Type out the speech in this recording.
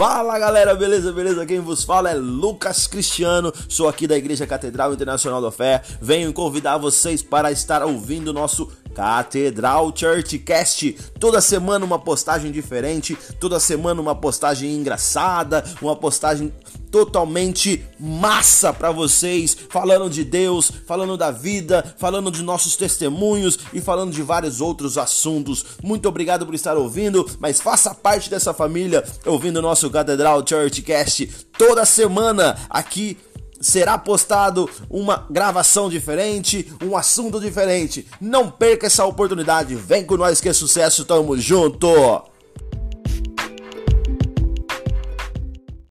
Fala galera, beleza, beleza? Quem vos fala é Lucas Cristiano, sou aqui da Igreja Catedral Internacional da Fé. Venho convidar vocês para estar ouvindo o nosso Catedral Churchcast. Toda semana uma postagem diferente, toda semana uma postagem engraçada, uma postagem totalmente massa para vocês, falando de Deus, falando da vida, falando de nossos testemunhos e falando de vários outros assuntos. Muito obrigado por estar ouvindo, mas faça parte dessa família ouvindo o nosso Catedral Churchcast toda semana aqui será postado uma gravação diferente, um assunto diferente. Não perca essa oportunidade. Vem com nós que é sucesso, tamo junto.